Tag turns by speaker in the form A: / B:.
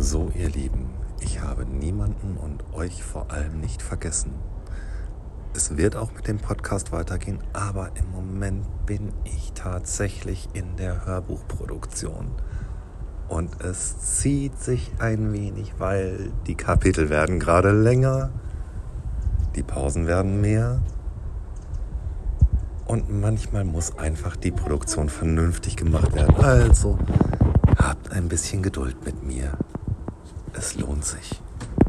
A: So, ihr Lieben, ich habe niemanden und euch vor allem nicht vergessen. Es wird auch mit dem Podcast weitergehen, aber im Moment bin ich tatsächlich in der Hörbuchproduktion. Und es zieht sich ein wenig, weil die Kapitel werden gerade länger, die Pausen werden mehr und manchmal muss einfach die Produktion vernünftig gemacht werden. Also habt ein bisschen Geduld mit mir. Es lohnt sich.